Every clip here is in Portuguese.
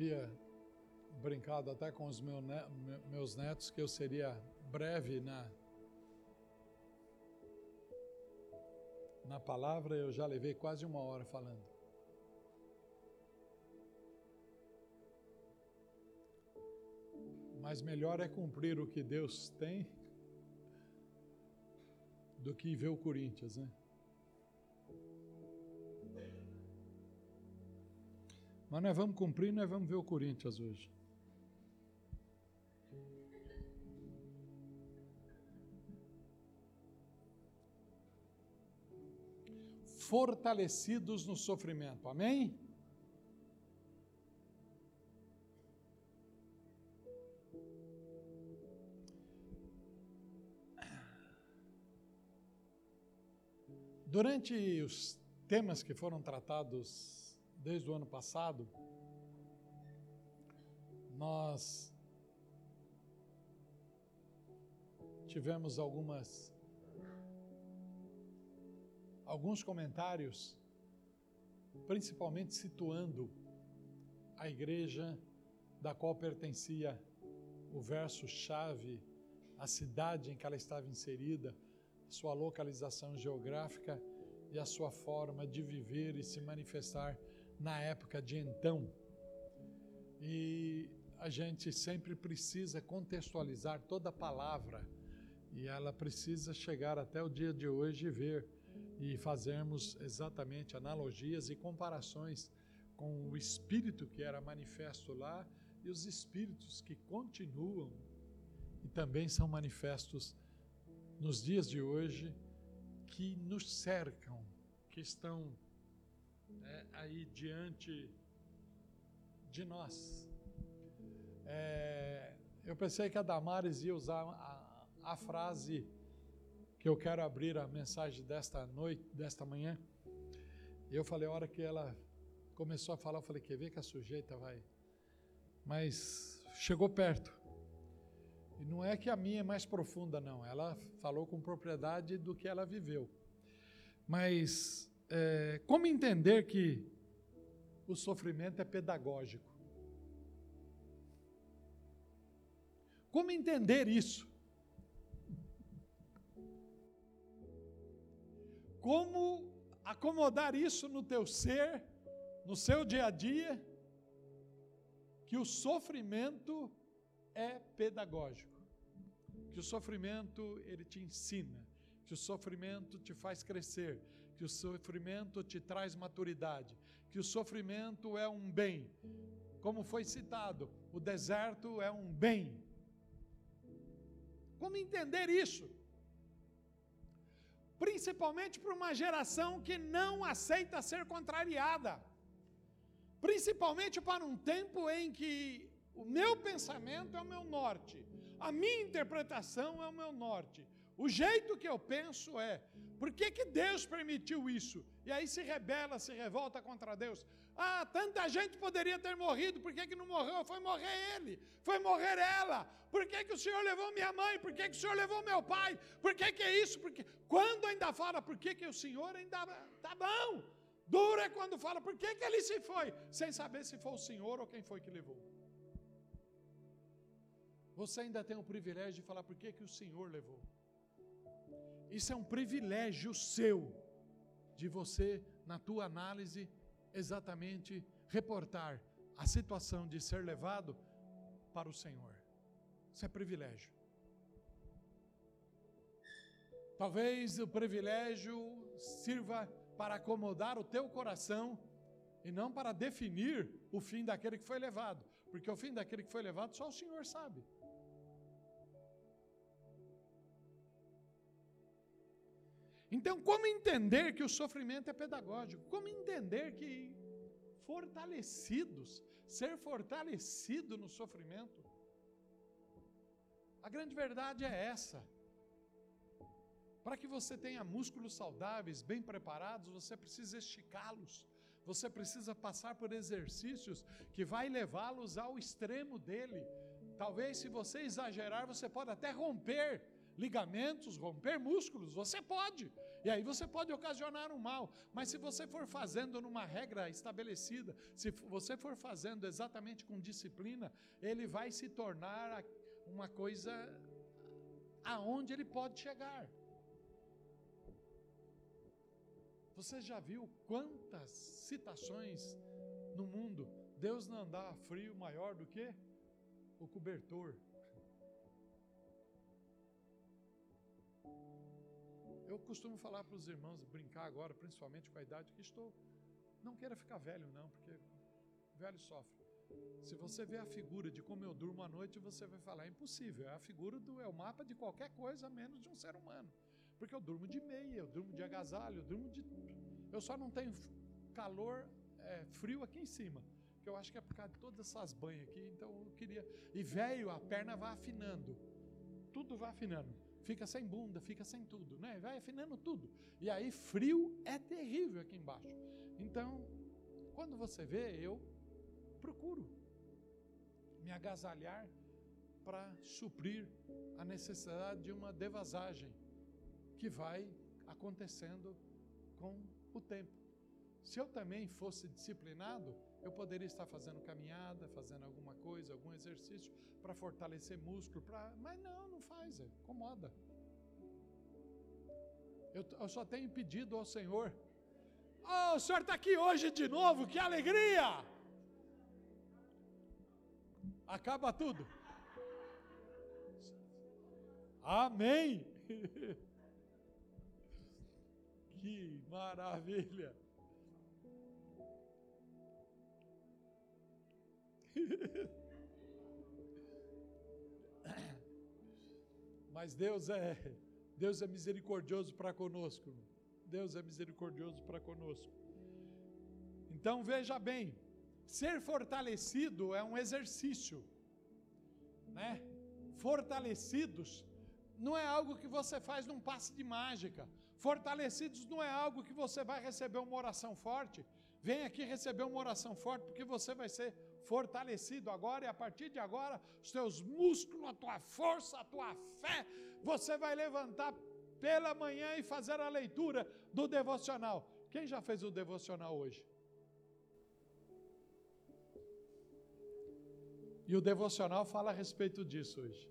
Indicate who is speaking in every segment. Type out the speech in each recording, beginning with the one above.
Speaker 1: havia brincado até com os meus netos que eu seria breve na na palavra, eu já levei quase uma hora falando. Mas melhor é cumprir o que Deus tem do que ver o Corinthians, né? Mas nós vamos cumprir, nós vamos ver o Corinthians hoje. Fortalecidos no sofrimento, amém? Durante os temas que foram tratados desde o ano passado, nós tivemos algumas alguns comentários, principalmente situando a igreja da qual pertencia o verso chave, a cidade em que ela estava inserida, sua localização geográfica e a sua forma de viver e se manifestar na época de então. E a gente sempre precisa contextualizar toda palavra e ela precisa chegar até o dia de hoje e ver e fazermos exatamente analogias e comparações com o espírito que era manifesto lá e os espíritos que continuam e também são manifestos nos dias de hoje que nos cercam, que estão é, aí diante de nós. É, eu pensei que a Damares ia usar a, a frase que eu quero abrir a mensagem desta noite, desta manhã. Eu falei, a hora que ela começou a falar, eu falei, quer ver que a sujeita vai. Mas chegou perto. E não é que a minha é mais profunda, não. Ela falou com propriedade do que ela viveu. Mas é, como entender que o sofrimento é pedagógico? Como entender isso? Como acomodar isso no teu ser, no seu dia a dia, que o sofrimento é pedagógico, que o sofrimento ele te ensina, que o sofrimento te faz crescer, que o sofrimento te traz maturidade, que o sofrimento é um bem. Como foi citado, o deserto é um bem. Como entender isso? Principalmente para uma geração que não aceita ser contrariada. Principalmente para um tempo em que o meu pensamento é o meu norte, a minha interpretação é o meu norte. O jeito que eu penso é, por que, que Deus permitiu isso? E aí se rebela, se revolta contra Deus. Ah, tanta gente poderia ter morrido, por que, que não morreu? Foi morrer ele, foi morrer ela. Por que, que o Senhor levou minha mãe? Por que, que o Senhor levou meu pai? Por que, que é isso? Porque quando ainda fala, por que, que o Senhor ainda tá bom? Duro é quando fala, por que, que ele se foi? Sem saber se foi o Senhor ou quem foi que levou. Você ainda tem o privilégio de falar por que, que o Senhor levou. Isso é um privilégio seu, de você, na tua análise, exatamente reportar a situação de ser levado para o Senhor. Isso é privilégio. Talvez o privilégio sirva para acomodar o teu coração e não para definir o fim daquele que foi levado, porque o fim daquele que foi levado só o Senhor sabe. Então, como entender que o sofrimento é pedagógico? Como entender que fortalecidos, ser fortalecido no sofrimento? A grande verdade é essa. Para que você tenha músculos saudáveis, bem preparados, você precisa esticá-los. Você precisa passar por exercícios que vai levá-los ao extremo dele. Talvez se você exagerar, você pode até romper ligamentos, romper músculos, você pode. E aí você pode ocasionar um mal, mas se você for fazendo numa regra estabelecida, se você for fazendo exatamente com disciplina, ele vai se tornar uma coisa aonde ele pode chegar. Você já viu quantas citações no mundo Deus não dá frio maior do que o cobertor? Eu costumo falar para os irmãos, brincar agora, principalmente com a idade que estou. Não queira ficar velho, não, porque velho sofre. Se você vê a figura de como eu durmo à noite, você vai falar: é impossível. É a figura do, é o mapa de qualquer coisa menos de um ser humano. Porque eu durmo de meia, eu durmo de agasalho, eu durmo de. Eu só não tenho calor, é, frio aqui em cima. Que eu acho que é por causa de todas essas banhas aqui. Então eu queria. E velho, a perna vai afinando. Tudo vai afinando fica sem bunda, fica sem tudo, né? Vai afinando tudo. E aí frio é terrível aqui embaixo. Então, quando você vê, eu procuro me agasalhar para suprir a necessidade de uma devasagem que vai acontecendo com o tempo. Se eu também fosse disciplinado, eu poderia estar fazendo caminhada, fazendo alguma coisa, algum exercício para fortalecer músculo, pra... mas não, não faz, é, incomoda. Eu, eu só tenho pedido ao Senhor. Oh, o Senhor está aqui hoje de novo, que alegria! Acaba tudo. Amém. que maravilha. Mas Deus é Deus é misericordioso para conosco. Deus é misericordioso para conosco. Então veja bem, ser fortalecido é um exercício, né? Fortalecidos não é algo que você faz num passe de mágica. Fortalecidos não é algo que você vai receber uma oração forte. Vem aqui receber uma oração forte, porque você vai ser fortalecido agora, e a partir de agora, os teus músculos, a tua força, a tua fé, você vai levantar pela manhã e fazer a leitura do devocional. Quem já fez o devocional hoje? E o devocional fala a respeito disso hoje.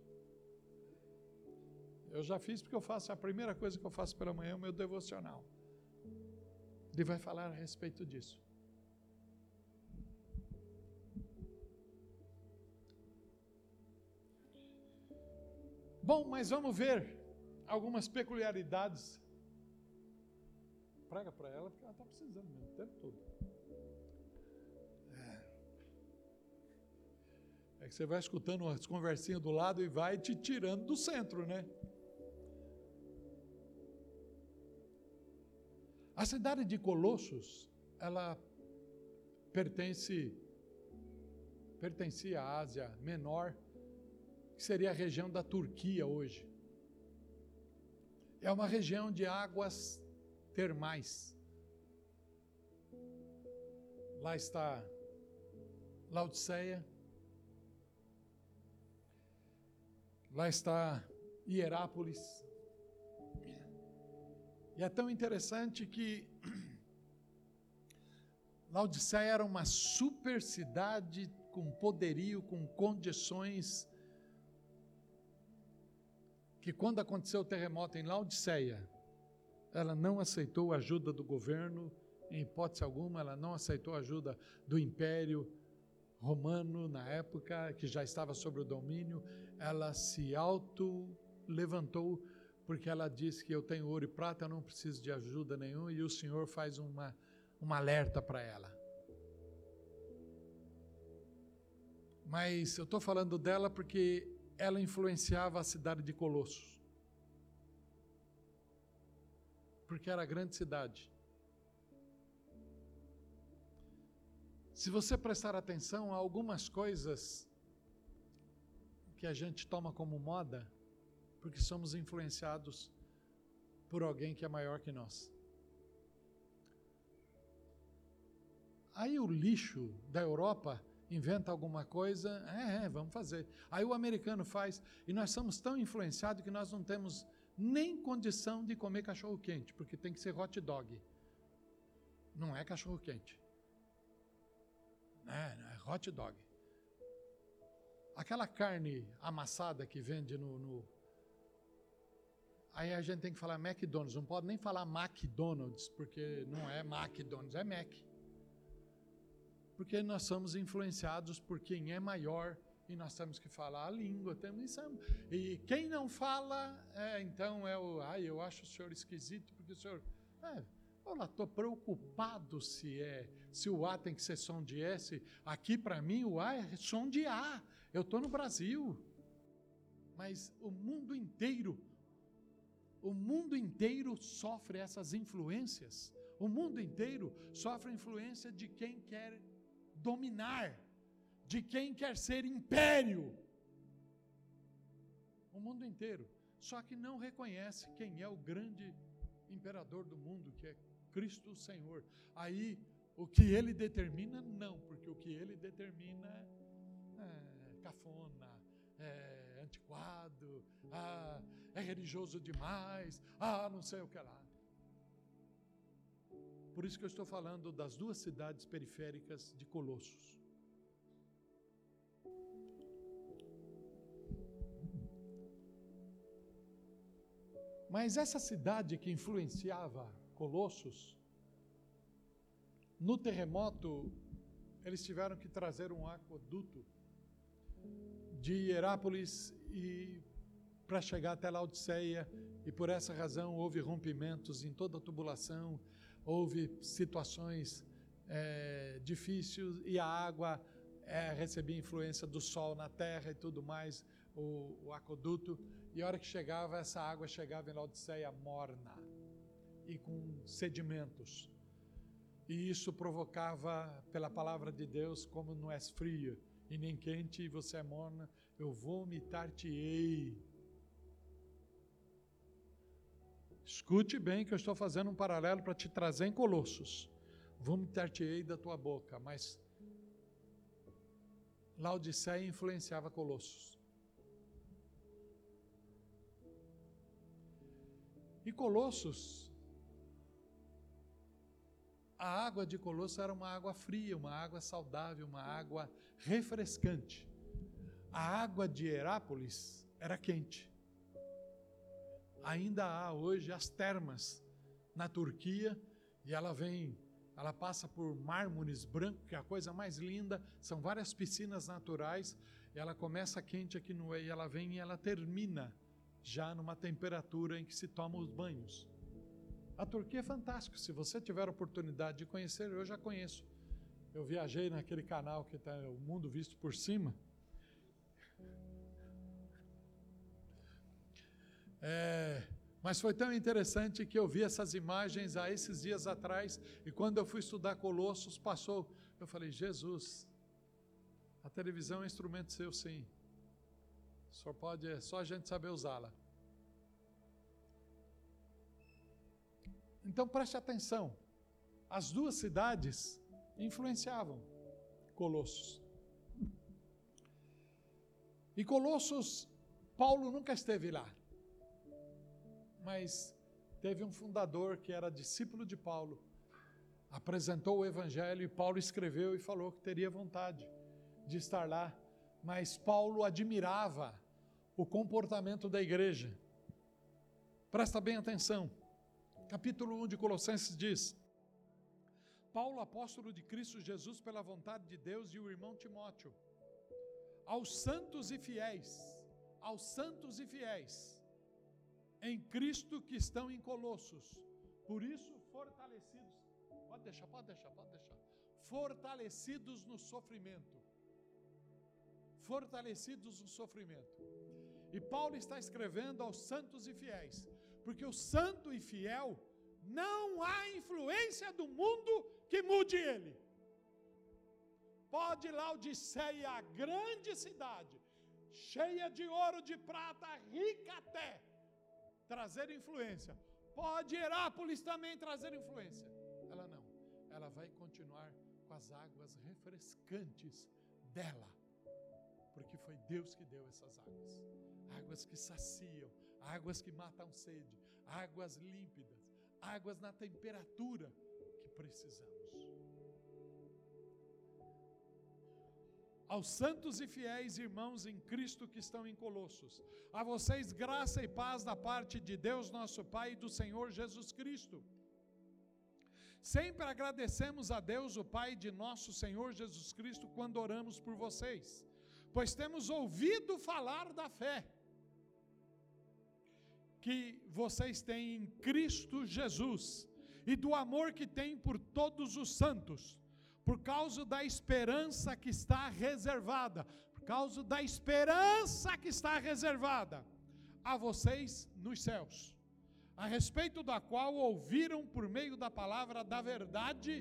Speaker 1: Eu já fiz porque eu faço, a primeira coisa que eu faço pela manhã é o meu devocional. Ele vai falar a respeito disso. Bom, mas vamos ver algumas peculiaridades. Prega para ela, porque ela está precisando mesmo, o tempo todo. É. é que você vai escutando as conversinhas do lado e vai te tirando do centro, né? A cidade de Colossos, ela pertence pertencia à Ásia Menor que seria a região da Turquia hoje. É uma região de águas termais. Lá está Laodiceia. Lá está Hierápolis. E é tão interessante que Laodiceia era uma super cidade com poderio, com condições que quando aconteceu o terremoto em Laodiceia, ela não aceitou a ajuda do governo, em hipótese alguma, ela não aceitou a ajuda do império romano na época, que já estava sob o domínio, ela se auto levantou porque ela disse que eu tenho ouro e prata, eu não preciso de ajuda nenhuma, e o Senhor faz uma, uma alerta para ela. Mas eu estou falando dela porque ela influenciava a cidade de Colossos. Porque era a grande cidade. Se você prestar atenção a algumas coisas que a gente toma como moda, porque somos influenciados por alguém que é maior que nós. Aí o lixo da Europa inventa alguma coisa, é, é, vamos fazer. Aí o americano faz, e nós somos tão influenciados que nós não temos nem condição de comer cachorro quente, porque tem que ser hot dog. Não é cachorro quente. É, é hot dog. Aquela carne amassada que vende no, no, Aí a gente tem que falar McDonald's, não pode nem falar McDonald's, porque não é McDonald's, é Mac. Porque nós somos influenciados por quem é maior e nós temos que falar a língua. Temos, e quem não fala, é, então é o. Ai, eu acho o senhor esquisito, porque o senhor. É, Olha, estou preocupado se é, se o A tem que ser som de S. Aqui para mim o A é som de A. Eu estou no Brasil. Mas o mundo inteiro, o mundo inteiro sofre essas influências. O mundo inteiro sofre influência de quem quer dominar, de quem quer ser império. O mundo inteiro. Só que não reconhece quem é o grande imperador do mundo, que é Cristo Senhor. Aí, o que ele determina, não, porque o que ele determina é cafona, é antiquado, ah, é religioso demais, ah, não sei o que lá. Por isso que eu estou falando das duas cidades periféricas de Colossos. Mas essa cidade que influenciava Colossos, no terremoto, eles tiveram que trazer um aqueduto de Hierápolis e para chegar até Laodiceia, e por essa razão houve rompimentos em toda a tubulação, houve situações é, difíceis e a água é, recebia influência do sol na terra e tudo mais, o, o e a hora que chegava, essa água chegava em Laodiceia morna e com sedimentos. E isso provocava, pela palavra de Deus, como não és fria e nem quente e você é morna, eu vomitar-te-ei. Escute bem que eu estou fazendo um paralelo para te trazer em Colossos. Vomitar-te-ei da tua boca, mas Laodiceia influenciava Colossos. E Colossos a água de Colosso era uma água fria, uma água saudável, uma água refrescante. A água de Herápolis era quente. Ainda há hoje as termas na Turquia e ela vem, ela passa por mármores brancos, que é a coisa mais linda, são várias piscinas naturais, ela começa quente aqui no e ela vem e ela termina já numa temperatura em que se toma os banhos. A Turquia é fantástico. Se você tiver a oportunidade de conhecer, eu já conheço. Eu viajei naquele canal que está o mundo visto por cima. É, mas foi tão interessante que eu vi essas imagens há esses dias atrás, e quando eu fui estudar Colossos, passou. Eu falei, Jesus, a televisão é um instrumento seu, sim. Só pode, é só a gente saber usá-la. Então preste atenção: as duas cidades influenciavam Colossos. E Colossos, Paulo nunca esteve lá, mas teve um fundador que era discípulo de Paulo, apresentou o Evangelho e Paulo escreveu e falou que teria vontade de estar lá, mas Paulo admirava o comportamento da igreja. Presta bem atenção capítulo 1 de Colossenses diz: Paulo, apóstolo de Cristo Jesus, pela vontade de Deus, e o irmão Timóteo, aos santos e fiéis, aos santos e fiéis, em Cristo que estão em Colossos, por isso fortalecidos, pode deixar, pode deixar, pode deixar, fortalecidos no sofrimento, fortalecidos no sofrimento. E Paulo está escrevendo aos santos e fiéis, porque o santo e fiel não há influência do mundo que mude ele. Pode Laodiceia, a grande cidade, cheia de ouro, de prata, rica até, trazer influência. Pode Herápolis também trazer influência. Ela não. Ela vai continuar com as águas refrescantes dela. Porque foi Deus que deu essas águas. Águas que saciam, águas que matam sede, águas límpidas, águas na temperatura que precisamos. Aos santos e fiéis irmãos em Cristo que estão em Colossos, a vocês graça e paz da parte de Deus nosso Pai e do Senhor Jesus Cristo. Sempre agradecemos a Deus, o Pai de nosso Senhor Jesus Cristo, quando oramos por vocês, pois temos ouvido falar da fé que vocês têm em Cristo Jesus e do amor que têm por todos os santos, por causa da esperança que está reservada, por causa da esperança que está reservada a vocês nos céus a respeito da qual ouviram por meio da palavra da verdade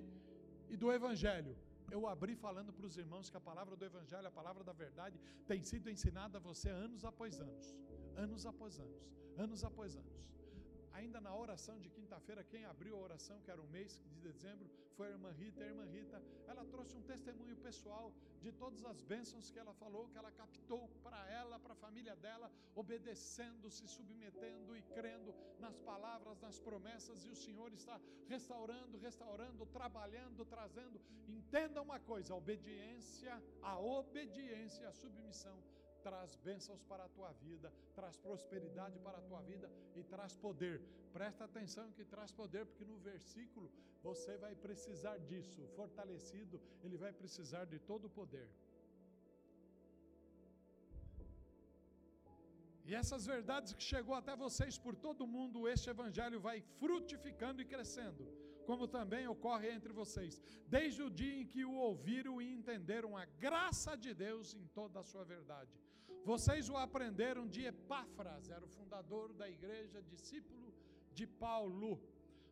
Speaker 1: e do evangelho. Eu abri falando para os irmãos que a palavra do evangelho, a palavra da verdade, tem sido ensinada a você anos após anos, anos após anos, anos após anos. Ainda na oração de quinta-feira, quem abriu a oração, que era o mês de dezembro, foi a irmã Rita. A irmã Rita, ela trouxe um testemunho pessoal de todas as bênçãos que ela falou, que ela captou para ela, para a família dela, obedecendo, se submetendo e crendo nas palavras, nas promessas, e o Senhor está restaurando, restaurando, trabalhando, trazendo. Entenda uma coisa: a obediência, a obediência, a submissão traz bênçãos para a tua vida, traz prosperidade para a tua vida e traz poder. Presta atenção que traz poder, porque no versículo você vai precisar disso. Fortalecido, ele vai precisar de todo o poder. E essas verdades que chegou até vocês por todo mundo, este evangelho vai frutificando e crescendo, como também ocorre entre vocês, desde o dia em que o ouviram e entenderam a graça de Deus em toda a sua verdade. Vocês o aprenderam de Epáfras, era o fundador da igreja, discípulo de Paulo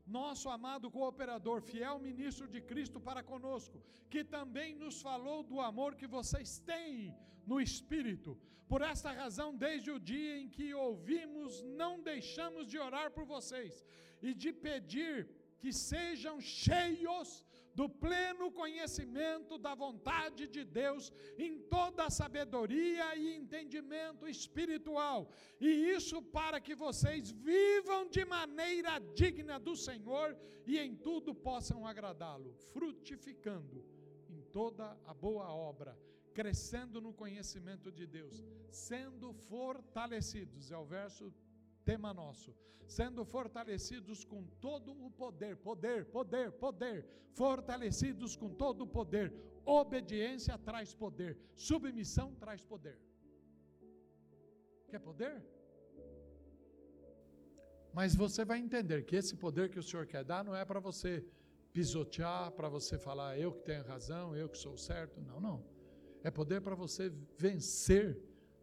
Speaker 1: nosso amado cooperador, fiel ministro de Cristo para conosco, que também nos falou do amor que vocês têm no Espírito. Por esta razão, desde o dia em que ouvimos, não deixamos de orar por vocês e de pedir que sejam cheios do pleno conhecimento da vontade de Deus em toda a sabedoria e entendimento espiritual, e isso para que vocês vivam de maneira digna do Senhor e em tudo possam agradá-lo, frutificando em toda a boa obra, crescendo no conhecimento de Deus, sendo fortalecidos, é o verso tema nosso, sendo fortalecidos com todo o poder, poder, poder, poder, fortalecidos com todo o poder. Obediência traz poder, submissão traz poder. Quer poder? Mas você vai entender que esse poder que o Senhor quer dar não é para você pisotear, para você falar eu que tenho razão, eu que sou certo. Não, não. É poder para você vencer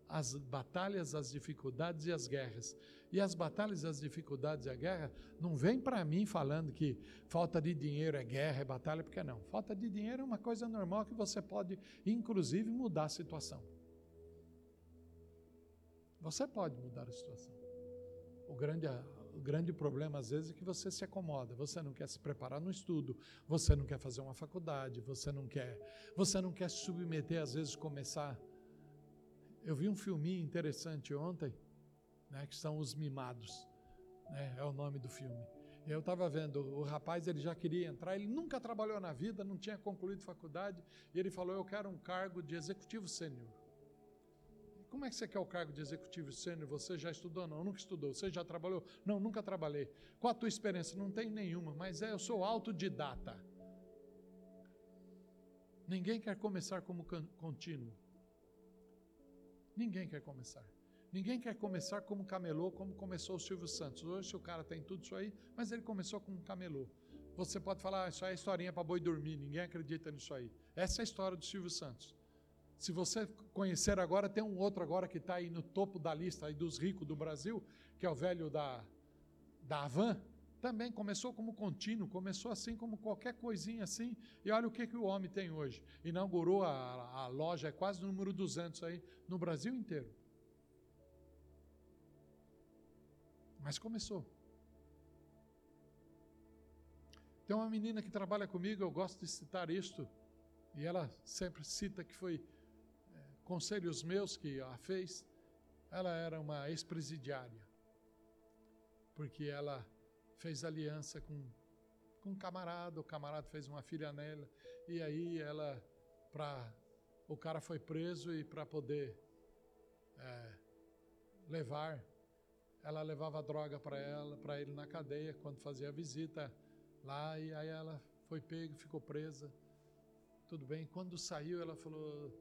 Speaker 1: as batalhas, as dificuldades e as guerras. E as batalhas, as dificuldades e a guerra não vem para mim falando que falta de dinheiro é guerra, é batalha, porque não. Falta de dinheiro é uma coisa normal que você pode, inclusive, mudar a situação. Você pode mudar a situação. O grande, o grande problema, às vezes, é que você se acomoda, você não quer se preparar no estudo, você não quer fazer uma faculdade, você não quer, você não quer se submeter, às vezes, começar eu vi um filminho interessante ontem, né, que são Os Mimados, né, é o nome do filme. Eu estava vendo, o rapaz ele já queria entrar, ele nunca trabalhou na vida, não tinha concluído faculdade, e ele falou: Eu quero um cargo de executivo sênior. Como é que você quer o cargo de executivo sênior? Você já estudou? Não, nunca estudou. Você já trabalhou? Não, nunca trabalhei. Qual a tua experiência? Não tem nenhuma, mas é, eu sou autodidata. Ninguém quer começar como contínuo. Ninguém quer começar. Ninguém quer começar como camelô, como começou o Silvio Santos. Hoje o cara tem tudo isso aí, mas ele começou como camelô. Você pode falar, ah, isso aí é historinha para boi dormir, ninguém acredita nisso aí. Essa é a história do Silvio Santos. Se você conhecer agora, tem um outro agora que está aí no topo da lista aí dos ricos do Brasil, que é o velho da, da Havan também começou como contínuo, começou assim como qualquer coisinha assim, e olha o que, que o homem tem hoje. Inaugurou a, a loja, é quase o número 200 aí, no Brasil inteiro. Mas começou. Tem uma menina que trabalha comigo, eu gosto de citar isto, e ela sempre cita que foi é, conselhos meus que a fez. Ela era uma ex-presidiária porque ela fez aliança com, com um camarada, o camarada fez uma filha nela, e aí ela, para o cara foi preso e para poder é, levar, ela levava droga para ela, para ele na cadeia, quando fazia visita lá, e aí ela foi pega, ficou presa. Tudo bem. Quando saiu, ela falou: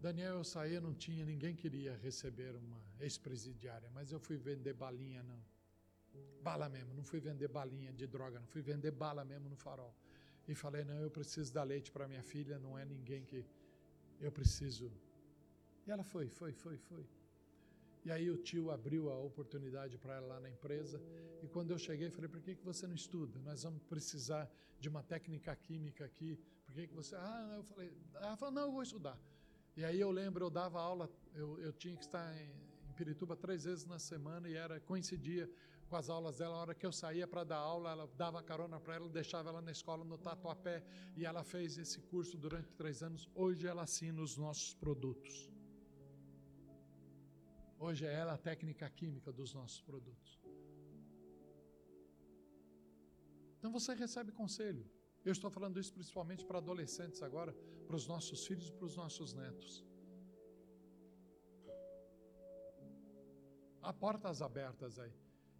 Speaker 1: Daniel, eu saí, não tinha, ninguém queria receber uma ex-presidiária, mas eu fui vender balinha, não. Bala mesmo, não fui vender balinha de droga, não fui vender bala mesmo no farol. E falei: não, eu preciso dar leite para minha filha, não é ninguém que eu preciso. E ela foi, foi, foi, foi. E aí o tio abriu a oportunidade para ela lá na empresa. E quando eu cheguei, falei: por que, que você não estuda? Nós vamos precisar de uma técnica química aqui. Por que, que você. Ah, eu falei: ela falou: não, eu vou estudar. E aí eu lembro, eu dava aula, eu, eu tinha que estar em, em Pirituba três vezes na semana e era coincidia com as aulas dela. A hora que eu saía para dar aula, ela dava carona para ela, deixava ela na escola no Tatuapé e ela fez esse curso durante três anos. Hoje ela assina os nossos produtos. Hoje é ela a técnica química dos nossos produtos. Então você recebe conselho. Eu estou falando isso principalmente para adolescentes agora, para os nossos filhos e para os nossos netos. Há portas abertas aí.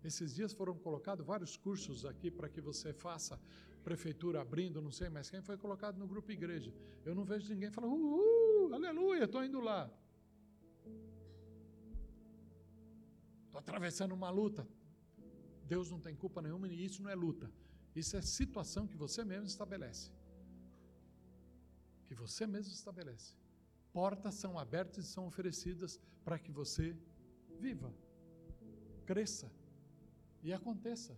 Speaker 1: Esses dias foram colocados vários cursos aqui para que você faça, prefeitura abrindo, não sei mais quem, foi colocado no grupo igreja. Eu não vejo ninguém falando, uhul, aleluia, estou indo lá. Estou atravessando uma luta. Deus não tem culpa nenhuma e isso não é luta. Isso é situação que você mesmo estabelece. Que você mesmo estabelece. Portas são abertas e são oferecidas para que você viva, cresça e aconteça.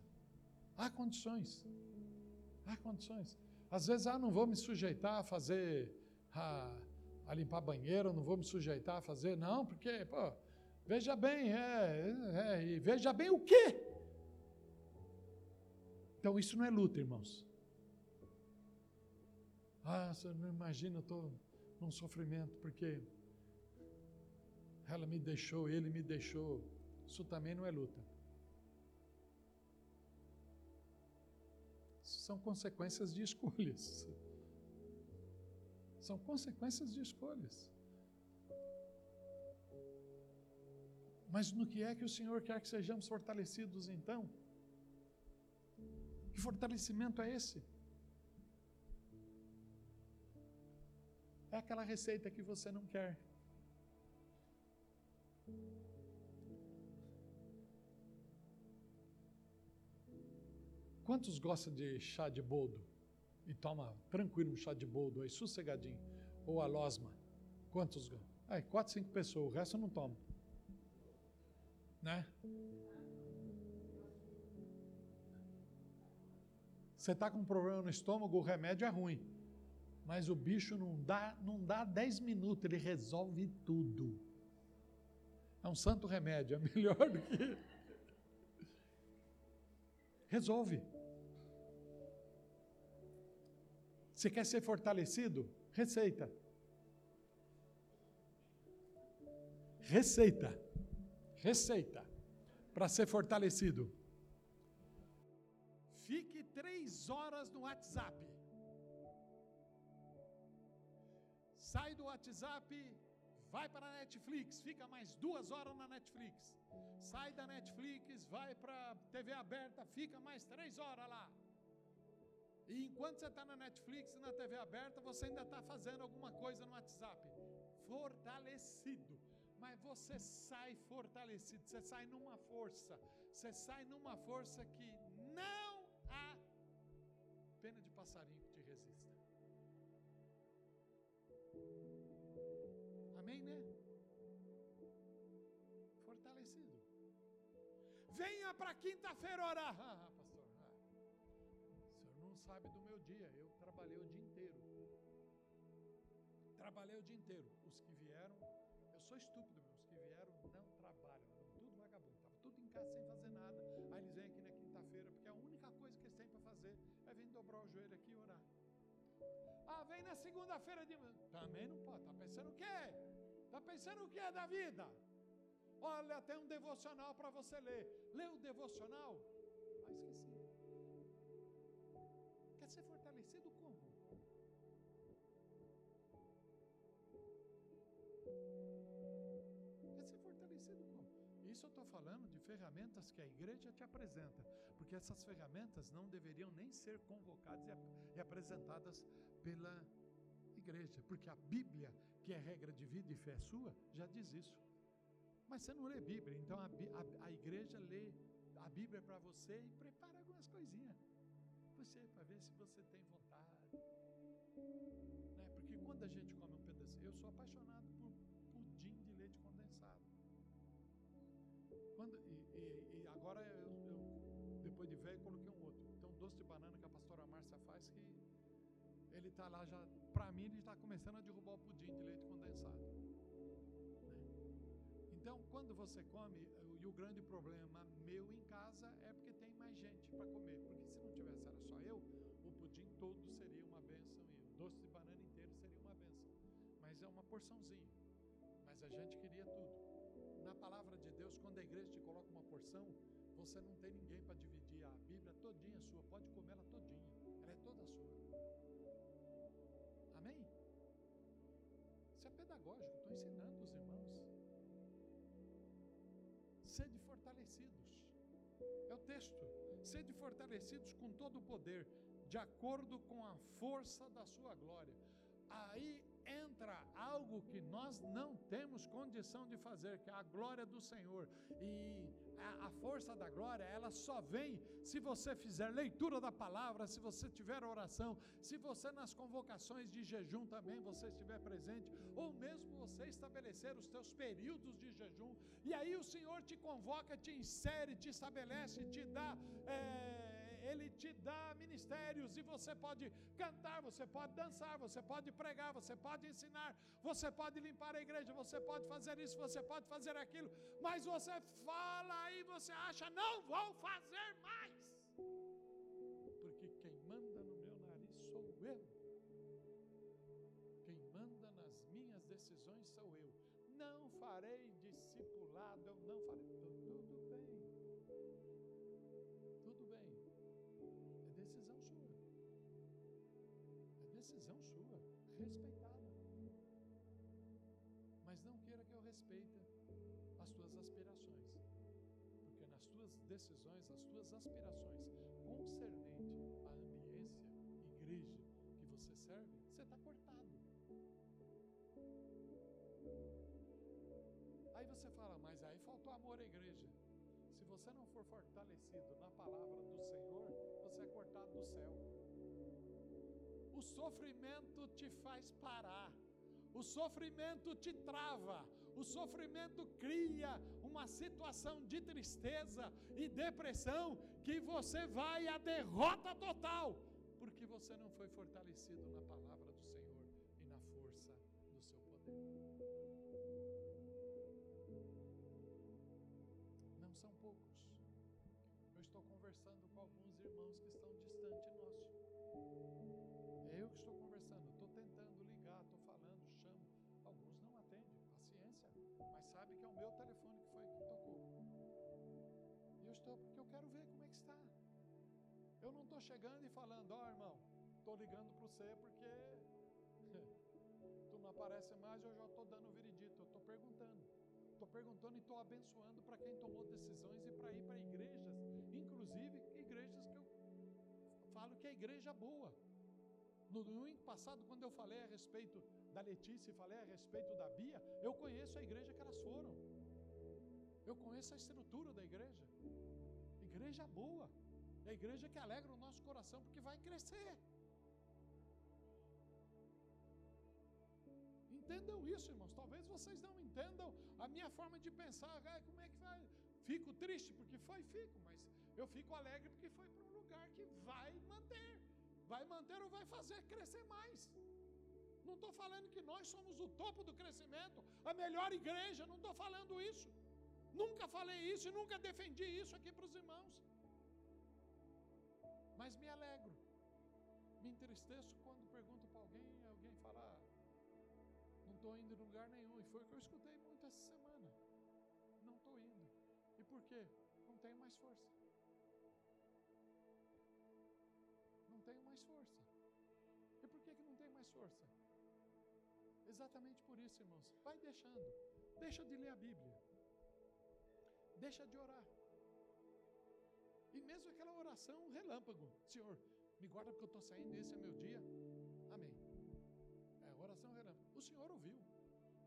Speaker 1: Há condições. Há condições. Às vezes, ah, não vou me sujeitar a fazer, a, a limpar banheiro, não vou me sujeitar a fazer, não, porque, pô, Veja bem, é, é, e veja bem o quê? Então isso não é luta, irmãos. Ah, você não imagina, eu estou num sofrimento porque ela me deixou, ele me deixou. Isso também não é luta. São consequências de escolhas. São consequências de escolhas. Mas no que é que o Senhor quer que sejamos fortalecidos então? Que fortalecimento é esse? É aquela receita que você não quer. Quantos gostam de chá de boldo? E toma tranquilo um chá de boldo aí, sossegadinho. Ou a losma? Quantos? Aí, quatro, cinco pessoas, o resto não toma né? Você está com um problema no estômago, o remédio é ruim. Mas o bicho não dá, não dá 10 minutos, ele resolve tudo. É um santo remédio, é melhor do que. Resolve. Você quer ser fortalecido? Receita. Receita. Receita para ser fortalecido. Fique três horas no WhatsApp. Sai do WhatsApp, vai para a Netflix, fica mais duas horas na Netflix. Sai da Netflix, vai para TV aberta, fica mais três horas lá. E enquanto você está na Netflix e na TV aberta, você ainda está fazendo alguma coisa no WhatsApp. Fortalecido mas você sai fortalecido, você sai numa força, você sai numa força que não há pena de passarinho que te resista. Amém, né? Fortalecido. Venha para quinta-feira orar. Ah, pastor, ah, o senhor não sabe do meu dia, eu trabalhei o dia inteiro. Trabalhei o dia inteiro. Os que vieram sou estúpido, meus que vieram não trabalham, tudo vagabundo, tudo em casa sem fazer nada. Aí eles vêm aqui na quinta-feira, porque a única coisa que eles têm para fazer é vir dobrar o joelho aqui e orar. Ah, vem na segunda-feira de manhã. Também não pode. Está pensando o quê? Está pensando o quê da vida? Olha, tem um devocional para você ler. Lê o devocional. Isso eu estou falando de ferramentas que a igreja te apresenta, porque essas ferramentas não deveriam nem ser convocadas e apresentadas pela igreja, porque a Bíblia, que é regra de vida e fé sua, já diz isso. Mas você não lê Bíblia, então a, a, a igreja lê a Bíblia para você e prepara algumas coisinhas. Você, para ver se você tem vontade. Né? Porque quando a gente come um pedacinho, eu sou apaixonado Quando, e, e, e agora eu, eu, depois de velho, coloquei um outro. Então, doce de banana que a pastora Márcia faz, que ele está lá já, para mim, ele está começando a derrubar o pudim de leite condensado. Né? Então, quando você come, e o grande problema meu em casa é porque tem mais gente para comer. Porque se não tivesse era só eu, o pudim todo seria uma benção e o doce de banana inteiro seria uma benção. Mas é uma porçãozinha. Mas a gente queria tudo. Palavra de Deus, quando a igreja te coloca uma porção, você não tem ninguém para dividir a Bíblia todinha sua, pode comer ela todinha. Ela é toda sua. Amém? Isso é pedagógico, estou ensinando os irmãos. Sede fortalecidos. É o texto. Sede fortalecidos com todo o poder, de acordo com a força da sua glória. Aí entra algo que nós não temos condição de fazer, que é a glória do Senhor. E a, a, força da glória, ela só vem se você fizer leitura da palavra, se você tiver oração, se você nas convocações de jejum também você estiver presente, ou mesmo você estabelecer os teus períodos de jejum. E aí o Senhor te convoca, te insere, te estabelece, te dá. É, ele te dá ministérios e você pode cantar, você pode dançar, você pode pregar, você pode ensinar, você pode limpar a igreja, você pode fazer isso, você pode fazer aquilo, mas você fala e você acha, não vou fazer mais, porque quem manda no meu nariz sou eu, quem manda nas minhas decisões sou eu. Não farei discipulado, eu não farei. Decisão sua. É decisão sua, respeitada. Mas não queira que eu respeite as tuas aspirações. Porque nas tuas decisões, as tuas aspirações concernente à ambiência, igreja que você serve, você está cortado. Aí você fala, mas aí faltou amor à igreja. Se você não for fortalecido na palavra do Senhor, cortado do céu. O sofrimento te faz parar. O sofrimento te trava, o sofrimento cria uma situação de tristeza e depressão que você vai à derrota total, porque você não foi fortalecido na palavra do Senhor e na força do seu poder. Não são poucos estou conversando com alguns irmãos atendem, paciência, mas sabe que é o meu telefone que foi que tocou. E eu estou porque eu quero ver como é que está. Eu não estou chegando e falando, ó oh, irmão, estou ligando para você porque tu não aparece mais, eu já estou dando veredito, eu estou perguntando. Estou perguntando e estou abençoando para quem tomou decisões e para ir para igrejas, inclusive igrejas que eu falo que é igreja boa. No domingo passado, quando eu falei a respeito da Letícia e falei a respeito da Bia, eu conheço a igreja que elas foram. Eu conheço a estrutura da igreja. Igreja boa. É a igreja que alegra o nosso coração porque vai crescer. Entendam isso, irmãos. Talvez vocês não entendam a minha forma de pensar. Ah, como é que vai? Fico triste porque foi, fico, mas eu fico alegre porque foi para um lugar que vai manter. Vai manter ou vai fazer crescer mais. Não estou falando que nós somos o topo do crescimento, a melhor igreja, não estou falando isso. Nunca falei isso e nunca defendi isso aqui para os irmãos. Mas me alegro. Me entristeço quando pergunto para alguém, alguém fala, não estou indo em lugar nenhum. E foi o que eu escutei muito essa semana. Não estou indo. E por quê? Não tenho mais força. Tenho mais força. E por que, que não tenho mais força? Exatamente por isso, irmãos. Vai deixando. Deixa de ler a Bíblia. Deixa de orar. E mesmo aquela oração relâmpago, Senhor, me guarda porque eu estou saindo, esse é meu dia. Amém. É oração relâmpago. O Senhor ouviu.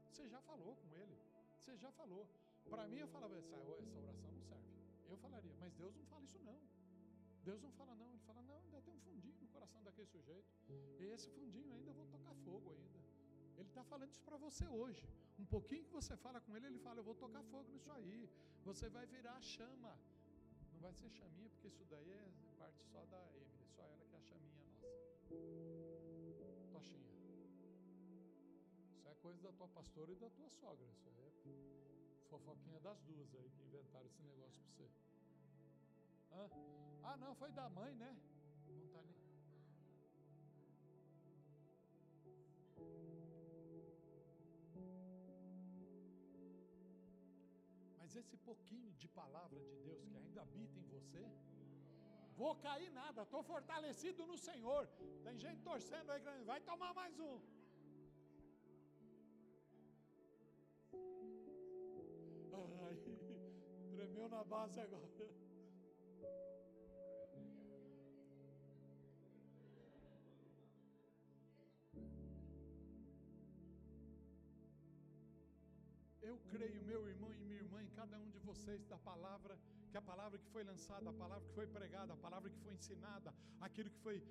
Speaker 1: Você já falou com ele. Você já falou. Para mim, eu falava, essa, essa oração não serve. Eu falaria, mas Deus não fala isso não. Deus não fala não. Ele fala, não, ainda tem um fundinho no coração daquele sujeito. E esse fundinho ainda eu vou tocar fogo ainda. Ele está falando isso para você hoje. Um pouquinho que você fala com ele, ele fala, eu vou tocar fogo nisso aí. Você vai virar chama. Não vai ser chaminha, porque isso daí é parte só da Emily, só ela que é a chaminha nossa. Tochinha. Isso é coisa da tua pastora e da tua sogra. Isso é fofoquinha das duas aí que inventaram esse negócio para você. Hã? Ah, não, foi da mãe, né? Não nem. Mas esse pouquinho de palavra de Deus que ainda habita em você, vou cair nada, estou fortalecido no Senhor. Tem gente torcendo aí, vai tomar mais um. Ai, tremeu na base agora. Eu creio, meu irmão e minha irmã, em cada um de vocês, da palavra, que a palavra que foi lançada, a palavra que foi pregada, a palavra que foi ensinada, aquilo que foi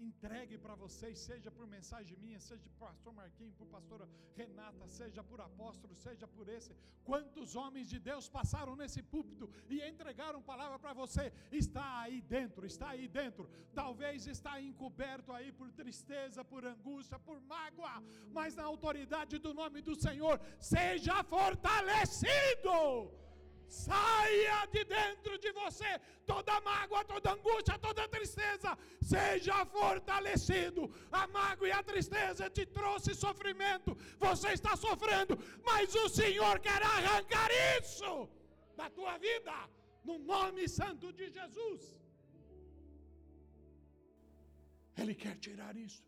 Speaker 1: entregue para vocês, seja por mensagem minha, seja por pastor Marquinhos, por pastora Renata, seja por apóstolo, seja por esse. Quantos homens de Deus passaram nesse púlpito e entregaram palavra para você? Está aí dentro, está aí dentro. Talvez está encoberto aí por tristeza, por angústia, por mágoa, mas na autoridade do nome do Senhor, seja fortalecido Saia de dentro de você toda mágoa, toda angústia, toda tristeza. Seja fortalecido. A mágoa e a tristeza te trouxe sofrimento. Você está sofrendo, mas o Senhor quer arrancar isso da tua vida, no nome santo de Jesus. Ele quer tirar isso.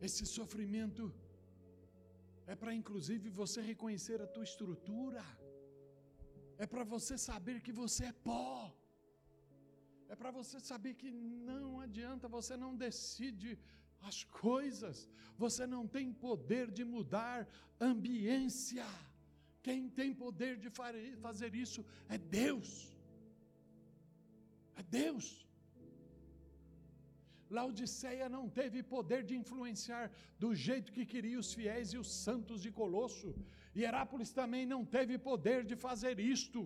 Speaker 1: Esse sofrimento é para inclusive você reconhecer a tua estrutura. É para você saber que você é pó. É para você saber que não adianta, você não decide as coisas. Você não tem poder de mudar ambiência. Quem tem poder de fazer isso é Deus. É Deus. Laodiceia não teve poder de influenciar do jeito que queria os fiéis e os santos de Colosso. Herápolis também não teve poder de fazer isto.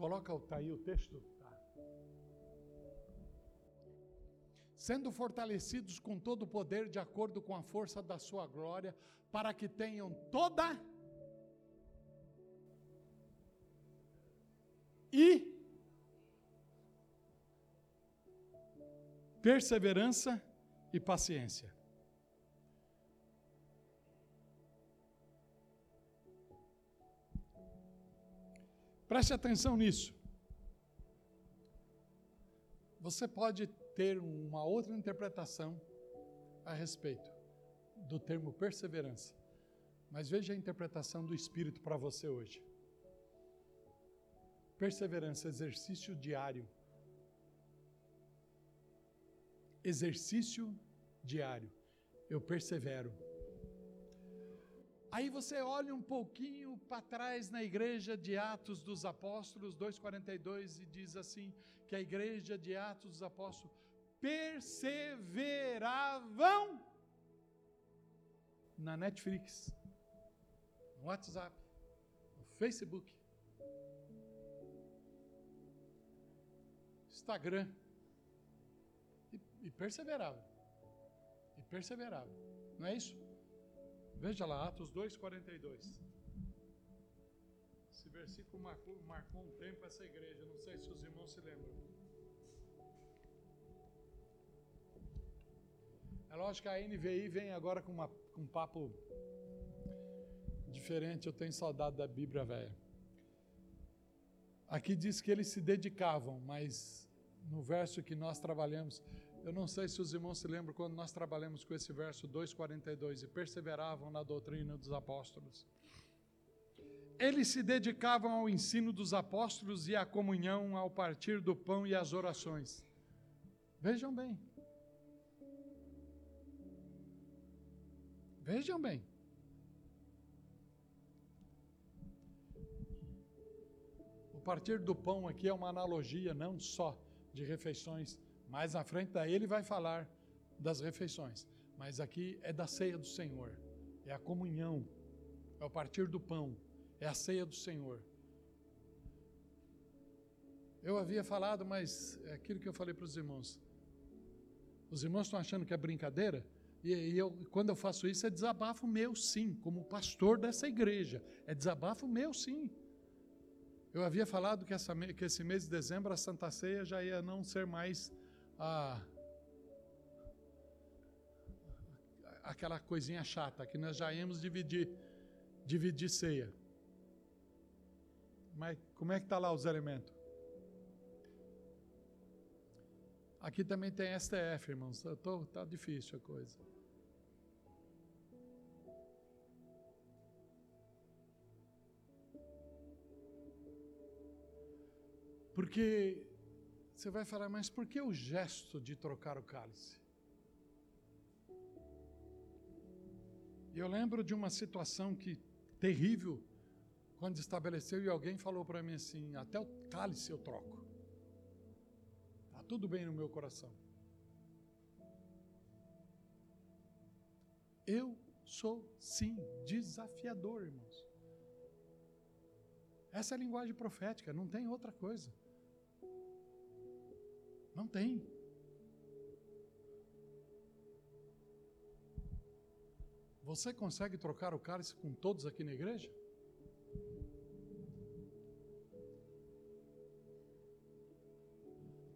Speaker 1: Coloca tá aí o texto. Sendo fortalecidos com todo o poder de acordo com a força da sua glória, para que tenham toda e perseverança e paciência. Preste atenção nisso. Você pode ter uma outra interpretação a respeito do termo perseverança. Mas veja a interpretação do Espírito para você hoje. Perseverança, exercício diário. Exercício diário. Eu persevero. Aí você olha um pouquinho para trás na igreja de Atos dos Apóstolos 2:42 e diz assim que a igreja de Atos dos Apóstolos perseveravam na Netflix, no WhatsApp, no Facebook, Instagram e, e perseveravam. E perseveravam. Não é isso? Veja lá, Atos 2,42. Esse versículo marcou, marcou um tempo essa igreja. Não sei se os irmãos se lembram. Lógico que a NVI vem agora com, uma, com um papo diferente. Eu tenho saudade da Bíblia velha. Aqui diz que eles se dedicavam, mas no verso que nós trabalhamos, eu não sei se os irmãos se lembram quando nós trabalhamos com esse verso 2,42 e perseveravam na doutrina dos apóstolos. Eles se dedicavam ao ensino dos apóstolos e à comunhão, ao partir do pão e às orações. Vejam bem. Vejam bem. O partir do pão aqui é uma analogia não só de refeições, mais na frente daí ele vai falar das refeições, mas aqui é da ceia do Senhor, é a comunhão, é o partir do pão, é a ceia do Senhor. Eu havia falado, mas é aquilo que eu falei para os irmãos. Os irmãos estão achando que é brincadeira? E, e eu, quando eu faço isso, é desabafo meu, sim, como pastor dessa igreja. É desabafo meu, sim. Eu havia falado que, essa, que esse mês de dezembro a Santa Ceia já ia não ser mais a, aquela coisinha chata, que nós já íamos dividir, dividir ceia. Mas como é que está lá os elementos? Aqui também tem STF, irmãos. Está difícil a coisa. Porque você vai falar, mas por que o gesto de trocar o cálice? Eu lembro de uma situação que terrível, quando estabeleceu e alguém falou para mim assim: até o cálice eu troco. Tudo bem no meu coração. Eu sou, sim, desafiador, irmãos. Essa é a linguagem profética, não tem outra coisa. Não tem. Você consegue trocar o cálice com todos aqui na igreja?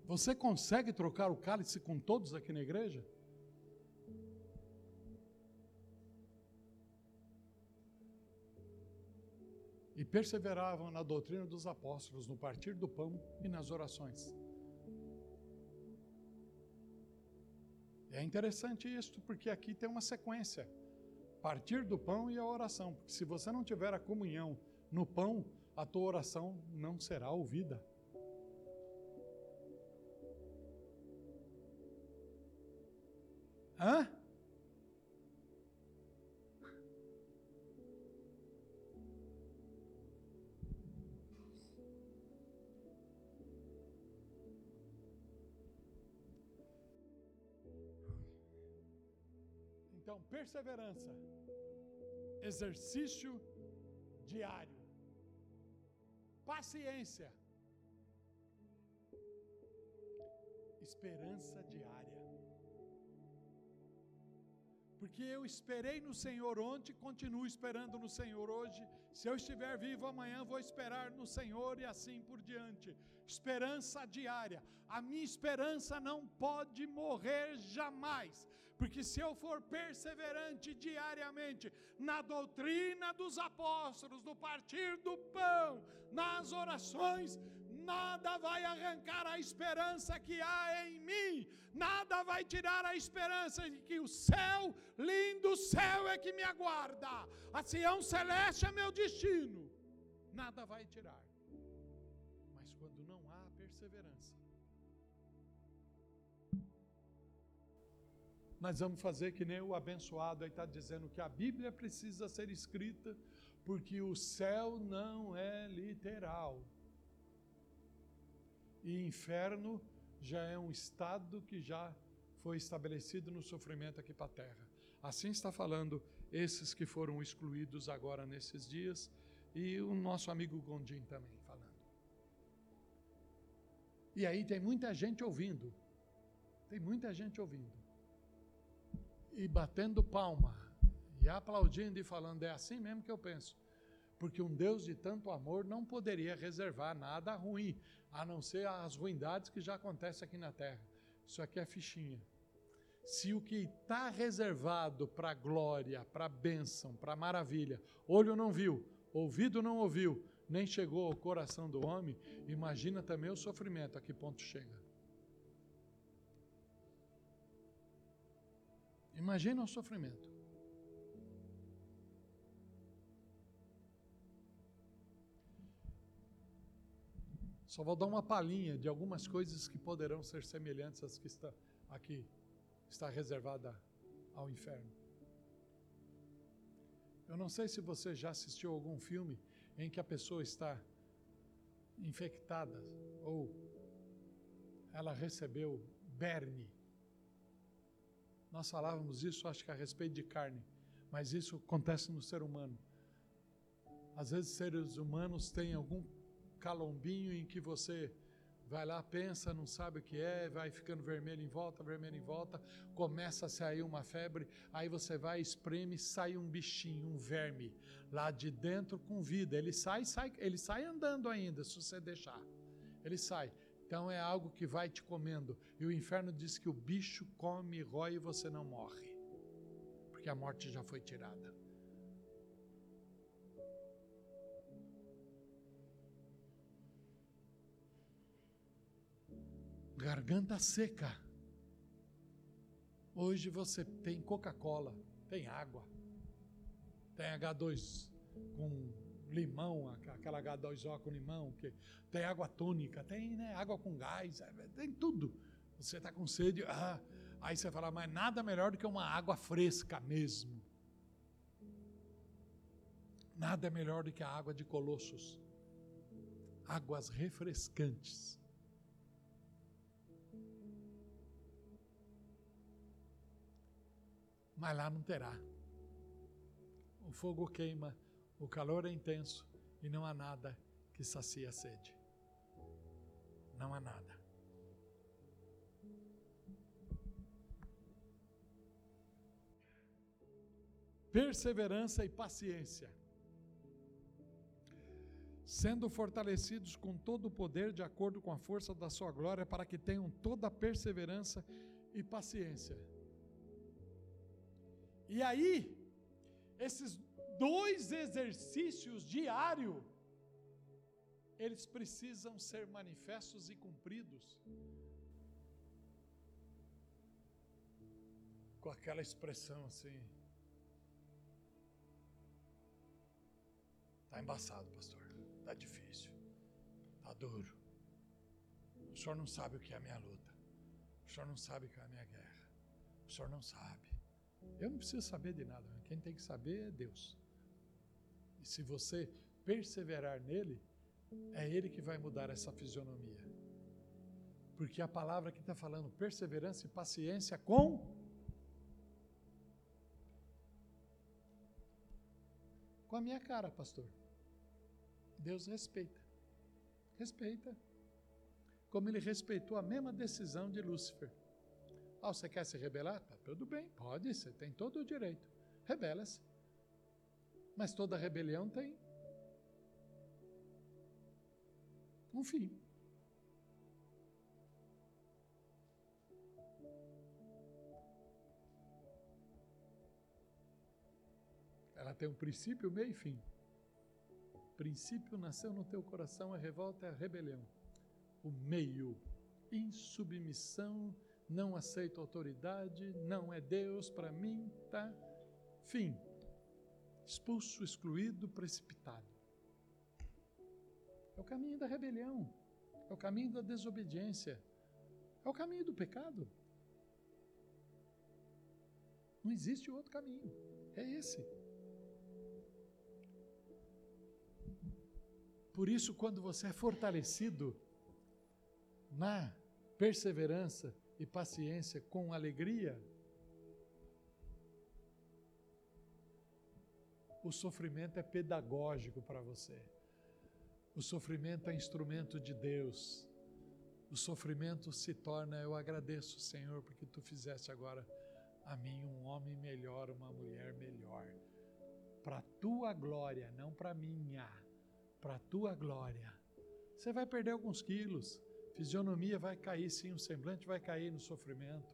Speaker 1: Você consegue trocar o cálice com todos aqui na igreja? E perseveravam na doutrina dos apóstolos, no partir do pão e nas orações. É interessante isto, porque aqui tem uma sequência: partir do pão e a oração. Porque se você não tiver a comunhão no pão, a tua oração não será ouvida. Hã? Então, perseverança, exercício diário, paciência, esperança diária. Porque eu esperei no Senhor ontem, continuo esperando no Senhor hoje. Se eu estiver vivo amanhã, vou esperar no Senhor e assim por diante. Esperança diária. A minha esperança não pode morrer jamais porque se eu for perseverante diariamente na doutrina dos apóstolos, no partir do pão, nas orações, nada vai arrancar a esperança que há em mim, nada vai tirar a esperança de que o céu, lindo céu é que me aguarda, a Sião celeste é meu destino, nada vai tirar. Mas quando não há perseverança, nós vamos fazer que nem o abençoado aí está dizendo que a Bíblia precisa ser escrita porque o céu não é literal. E inferno já é um estado que já foi estabelecido no sofrimento aqui para a terra. Assim está falando esses que foram excluídos agora nesses dias e o nosso amigo Gondim também falando. E aí tem muita gente ouvindo. Tem muita gente ouvindo. e batendo palma, e aplaudindo e falando: é assim mesmo que eu penso. Porque um Deus de tanto amor não poderia reservar nada ruim, a não ser as ruindades que já acontecem aqui na terra. Isso aqui é fichinha. Se o que está reservado para glória, para bênção, para maravilha, olho não viu, ouvido não ouviu, nem chegou ao coração do homem, imagina também o sofrimento a que ponto chega. Imagina o sofrimento. Só vou dar uma palhinha de algumas coisas que poderão ser semelhantes às que está aqui está reservada ao inferno. Eu não sei se você já assistiu algum filme em que a pessoa está infectada ou ela recebeu berne. Nós falávamos isso, acho que a respeito de carne, mas isso acontece no ser humano. Às vezes, seres humanos têm algum calombinho em que você vai lá, pensa, não sabe o que é, vai ficando vermelho em volta, vermelho em volta, começa a sair uma febre, aí você vai, espreme, sai um bichinho, um verme, lá de dentro com vida. Ele sai, sai, ele sai andando ainda, se você deixar. Ele sai. Então é algo que vai te comendo. E o inferno diz que o bicho come, rói e você não morre. Porque a morte já foi tirada. Garganta seca. Hoje você tem Coca-Cola, tem água, tem H2 com limão, aquela H2O com limão, que tem água tônica, tem né, água com gás, é, tem tudo. Você está com sede, ah, aí você fala, mas nada melhor do que uma água fresca mesmo. Nada é melhor do que a água de Colossos. Águas refrescantes. Mas lá não terá. O fogo queima, o calor é intenso e não há nada que sacia a sede. Não há nada. Perseverança e paciência. Sendo fortalecidos com todo o poder de acordo com a força da sua glória, para que tenham toda a perseverança e paciência e aí, esses dois exercícios diários, eles precisam ser manifestos e cumpridos. Com aquela expressão assim. Está embaçado, pastor. Está difícil. Está duro. O senhor não sabe o que é a minha luta. O senhor não sabe o que é a minha guerra. O senhor não sabe. Eu não preciso saber de nada, quem tem que saber é Deus. E se você perseverar nele, é ele que vai mudar essa fisionomia. Porque a palavra que está falando perseverança e paciência com. Com a minha cara, pastor. Deus respeita. Respeita. Como ele respeitou a mesma decisão de Lúcifer. Ah, você quer se rebelar? Tá, tudo bem, pode, você tem todo o direito. Rebela-se. Mas toda rebelião tem um fim. Ela tem um princípio, meio e fim. O princípio nasceu no teu coração, a revolta é a rebelião. O meio, insubmissão não aceito autoridade, não é Deus para mim, tá? Fim. Expulso, excluído, precipitado. É o caminho da rebelião, é o caminho da desobediência, é o caminho do pecado. Não existe outro caminho, é esse. Por isso, quando você é fortalecido na perseverança, e paciência com alegria, o sofrimento é pedagógico para você. O sofrimento é instrumento de Deus. O sofrimento se torna, eu agradeço, Senhor, porque tu fizeste agora a mim um homem melhor, uma mulher melhor. Para tua glória, não para minha, para tua glória. Você vai perder alguns quilos, fisionomia vai cair sim, o semblante vai cair no sofrimento,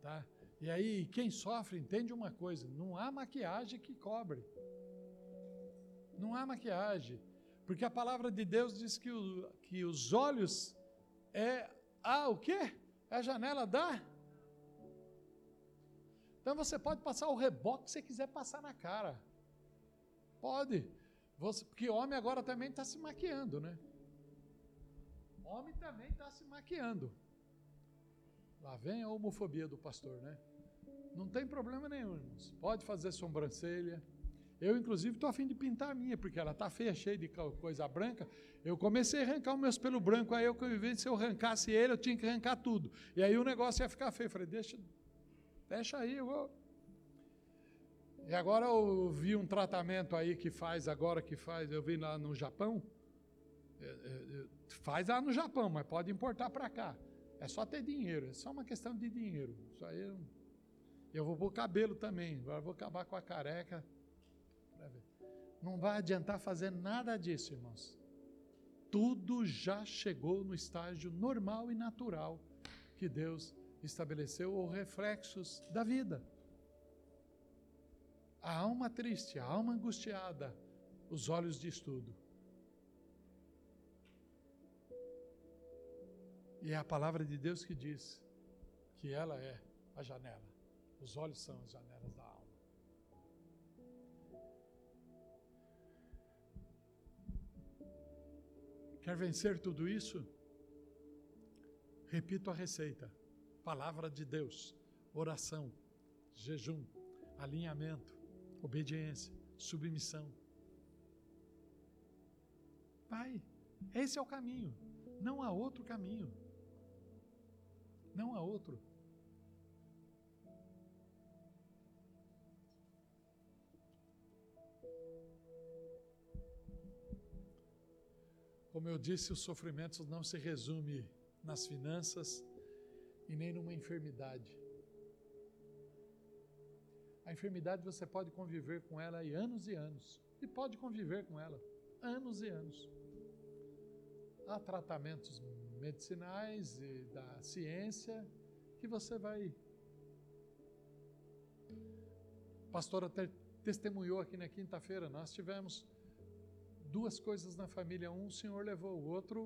Speaker 1: tá? E aí, quem sofre entende uma coisa: não há maquiagem que cobre. Não há maquiagem. Porque a palavra de Deus diz que, o, que os olhos é a o quê? É a janela da. Então você pode passar o reboque que você quiser passar na cara. Pode. Você, porque homem agora também está se maquiando, né? Homem também está se maquiando. Lá vem a homofobia do pastor, né? Não tem problema nenhum, irmãos. Pode fazer sobrancelha. Eu, inclusive, estou afim de pintar a minha, porque ela está feia, cheia de coisa branca. Eu comecei a arrancar os meus pelos brancos, aí eu vi se eu arrancasse ele, eu tinha que arrancar tudo. E aí o negócio ia ficar feio. Eu falei, deixa, deixa aí, eu vou. E agora eu vi um tratamento aí que faz, agora que faz, eu vi lá no Japão. Faz lá no Japão, mas pode importar para cá. É só ter dinheiro, é só uma questão de dinheiro. Isso aí eu, eu vou pôr cabelo também. Agora vou acabar com a careca. Não vai adiantar fazer nada disso, irmãos. Tudo já chegou no estágio normal e natural que Deus estabeleceu, ou reflexos da vida. A alma triste, a alma angustiada, os olhos de estudo. E é a palavra de Deus que diz que ela é a janela. Os olhos são as janelas da alma. Quer vencer tudo isso? Repito a receita: palavra de Deus, oração, jejum, alinhamento, obediência, submissão. Pai, esse é o caminho, não há outro caminho. Não há outro. Como eu disse, o sofrimento não se resume nas finanças e nem numa enfermidade. A enfermidade você pode conviver com ela aí anos e anos. E pode conviver com ela anos e anos. Há tratamentos medicinais e da ciência que você vai. A pastora testemunhou aqui na quinta-feira, nós tivemos duas coisas na família. Um o Senhor levou, o outro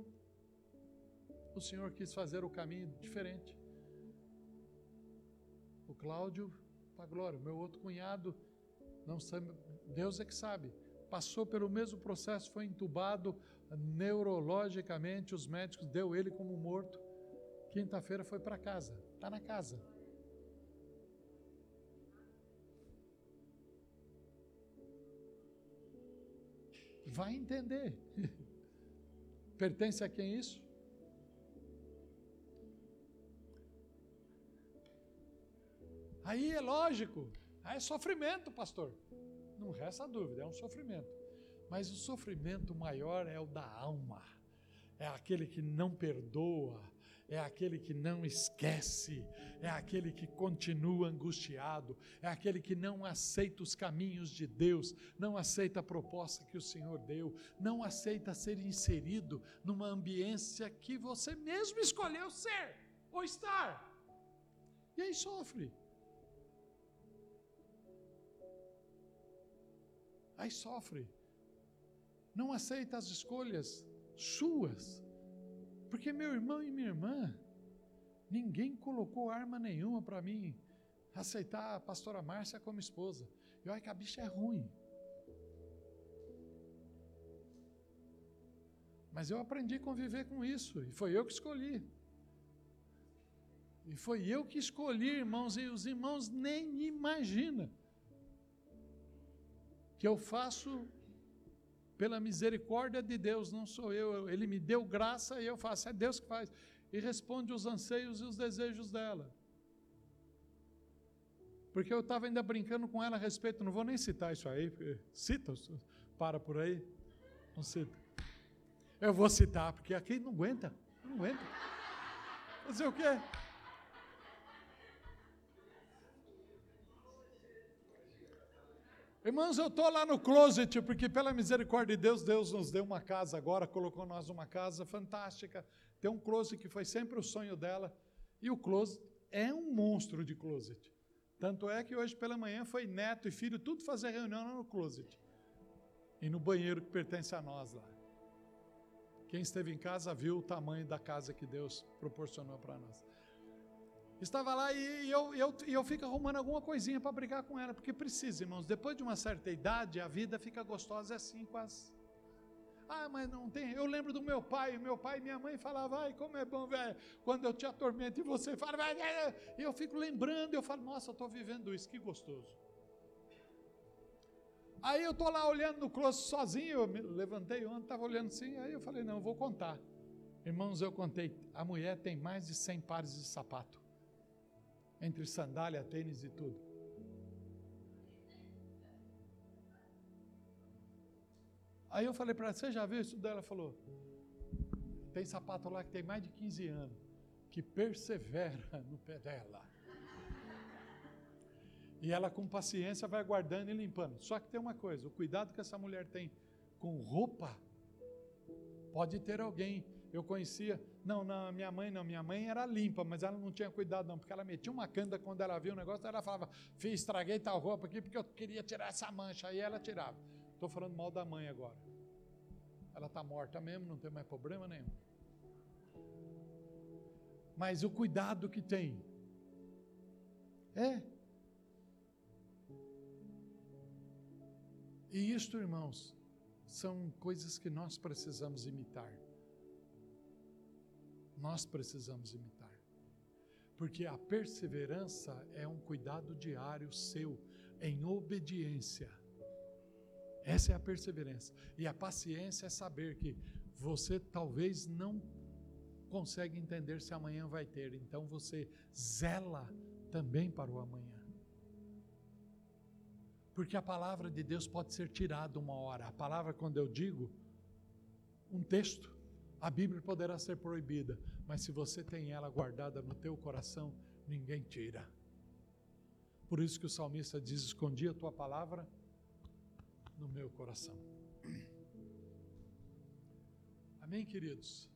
Speaker 1: o Senhor quis fazer o caminho diferente. O Cláudio, para glória, o meu outro cunhado, não sabe, Deus é que sabe, passou pelo mesmo processo, foi entubado neurologicamente, os médicos deu ele como morto. Quinta-feira foi para casa, está na casa. Vai entender. Pertence a quem isso? Aí é lógico, aí é sofrimento, pastor. Não resta dúvida, é um sofrimento. Mas o sofrimento maior é o da alma, é aquele que não perdoa, é aquele que não esquece, é aquele que continua angustiado, é aquele que não aceita os caminhos de Deus, não aceita a proposta que o Senhor deu, não aceita ser inserido numa ambiência que você mesmo escolheu ser ou estar. E aí sofre. Aí sofre. Não aceita as escolhas suas porque meu irmão e minha irmã, ninguém colocou arma nenhuma para mim aceitar a pastora Márcia como esposa. E olha que a bicha é ruim. Mas eu aprendi a conviver com isso, e foi eu que escolhi. E foi eu que escolhi, irmãos, e os irmãos nem imaginam que eu faço pela misericórdia de Deus, não sou eu. Ele me deu graça e eu faço. É Deus que faz. E responde os anseios e os desejos dela. Porque eu estava ainda brincando com ela a respeito, não vou nem citar isso aí, cita, para por aí, não cita. Eu vou citar, porque aqui não aguenta, não aguenta. Fazer o quê? Irmãos, eu estou lá no closet, porque pela misericórdia de Deus, Deus nos deu uma casa agora, colocou nós numa casa fantástica. Tem um closet que foi sempre o sonho dela. E o closet é um monstro de closet. Tanto é que hoje pela manhã foi neto e filho, tudo fazer reunião no closet. E no banheiro que pertence a nós lá. Quem esteve em casa viu o tamanho da casa que Deus proporcionou para nós. Estava lá e eu, eu, eu fico arrumando alguma coisinha para brigar com ela, porque precisa, irmãos. Depois de uma certa idade, a vida fica gostosa assim, quase. Ah, mas não tem. Eu lembro do meu pai, meu pai e minha mãe falavam, ai, como é bom, velho, quando eu te atormento e você fala, vai, e eu fico lembrando, eu falo, nossa, eu estou vivendo isso, que gostoso. Aí eu estou lá olhando no closet sozinho, eu me levantei ontem, estava olhando assim, aí eu falei, não, eu vou contar. Irmãos, eu contei, a mulher tem mais de 100 pares de sapato entre sandália, tênis e tudo. Aí eu falei para ela, você já viu isso dela? Ela falou, tem sapato lá que tem mais de 15 anos, que persevera no pé dela. E ela com paciência vai guardando e limpando. Só que tem uma coisa, o cuidado que essa mulher tem com roupa, pode ter alguém eu conhecia, não, não, minha mãe não, minha mãe era limpa, mas ela não tinha cuidado não, porque ela metia uma canda quando ela via o negócio, ela falava, fiz, estraguei tal roupa aqui porque eu queria tirar essa mancha, aí ela tirava. Estou falando mal da mãe agora. Ela está morta mesmo, não tem mais problema nenhum. Mas o cuidado que tem. É. E isto, irmãos, são coisas que nós precisamos imitar nós precisamos imitar. Porque a perseverança é um cuidado diário seu, em obediência. Essa é a perseverança. E a paciência é saber que você talvez não consegue entender se amanhã vai ter, então você zela também para o amanhã. Porque a palavra de Deus pode ser tirada uma hora. A palavra, quando eu digo, um texto, a Bíblia poderá ser proibida, mas se você tem ela guardada no teu coração, ninguém tira. Por isso que o salmista diz: Escondi a tua palavra no meu coração. Amém, queridos?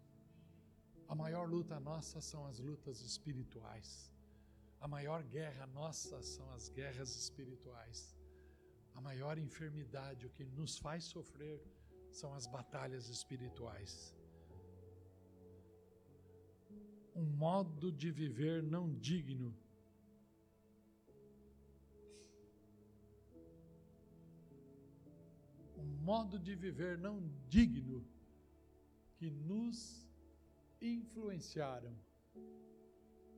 Speaker 1: A maior luta nossa são as lutas espirituais. A maior guerra nossa são as guerras espirituais. A maior enfermidade, o que nos faz sofrer, são as batalhas espirituais um modo de viver não digno. Um modo de viver não digno que nos influenciaram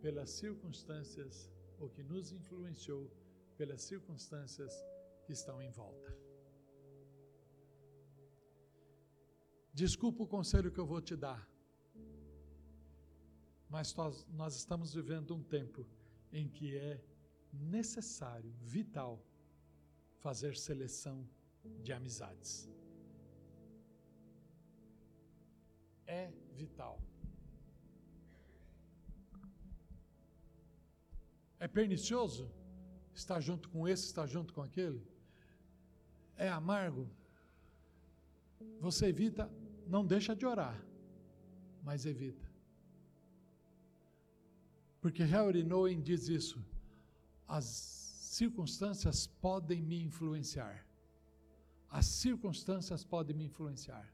Speaker 1: pelas circunstâncias ou que nos influenciou pelas circunstâncias que estão em volta. Desculpa o conselho que eu vou te dar mas nós, estamos vivendo um tempo em que é necessário, vital, fazer seleção de amizades. É vital. É pernicioso estar junto com esse, estar junto com aquele? É amargo? Você evita, não deixa de orar, mas evita. Porque Harry Nowen diz isso. As circunstâncias podem me influenciar. As circunstâncias podem me influenciar.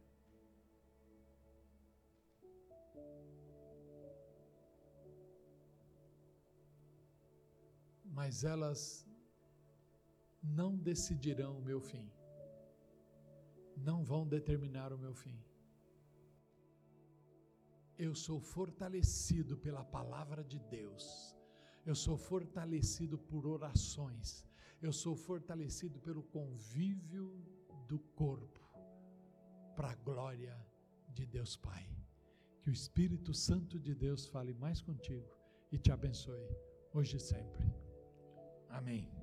Speaker 1: Mas elas não decidirão o meu fim. Não vão determinar o meu fim eu sou fortalecido pela palavra de Deus, eu sou fortalecido por orações, eu sou fortalecido pelo convívio do corpo, para a glória de Deus Pai. Que o Espírito Santo de Deus fale mais contigo e te abençoe, hoje e sempre. Amém.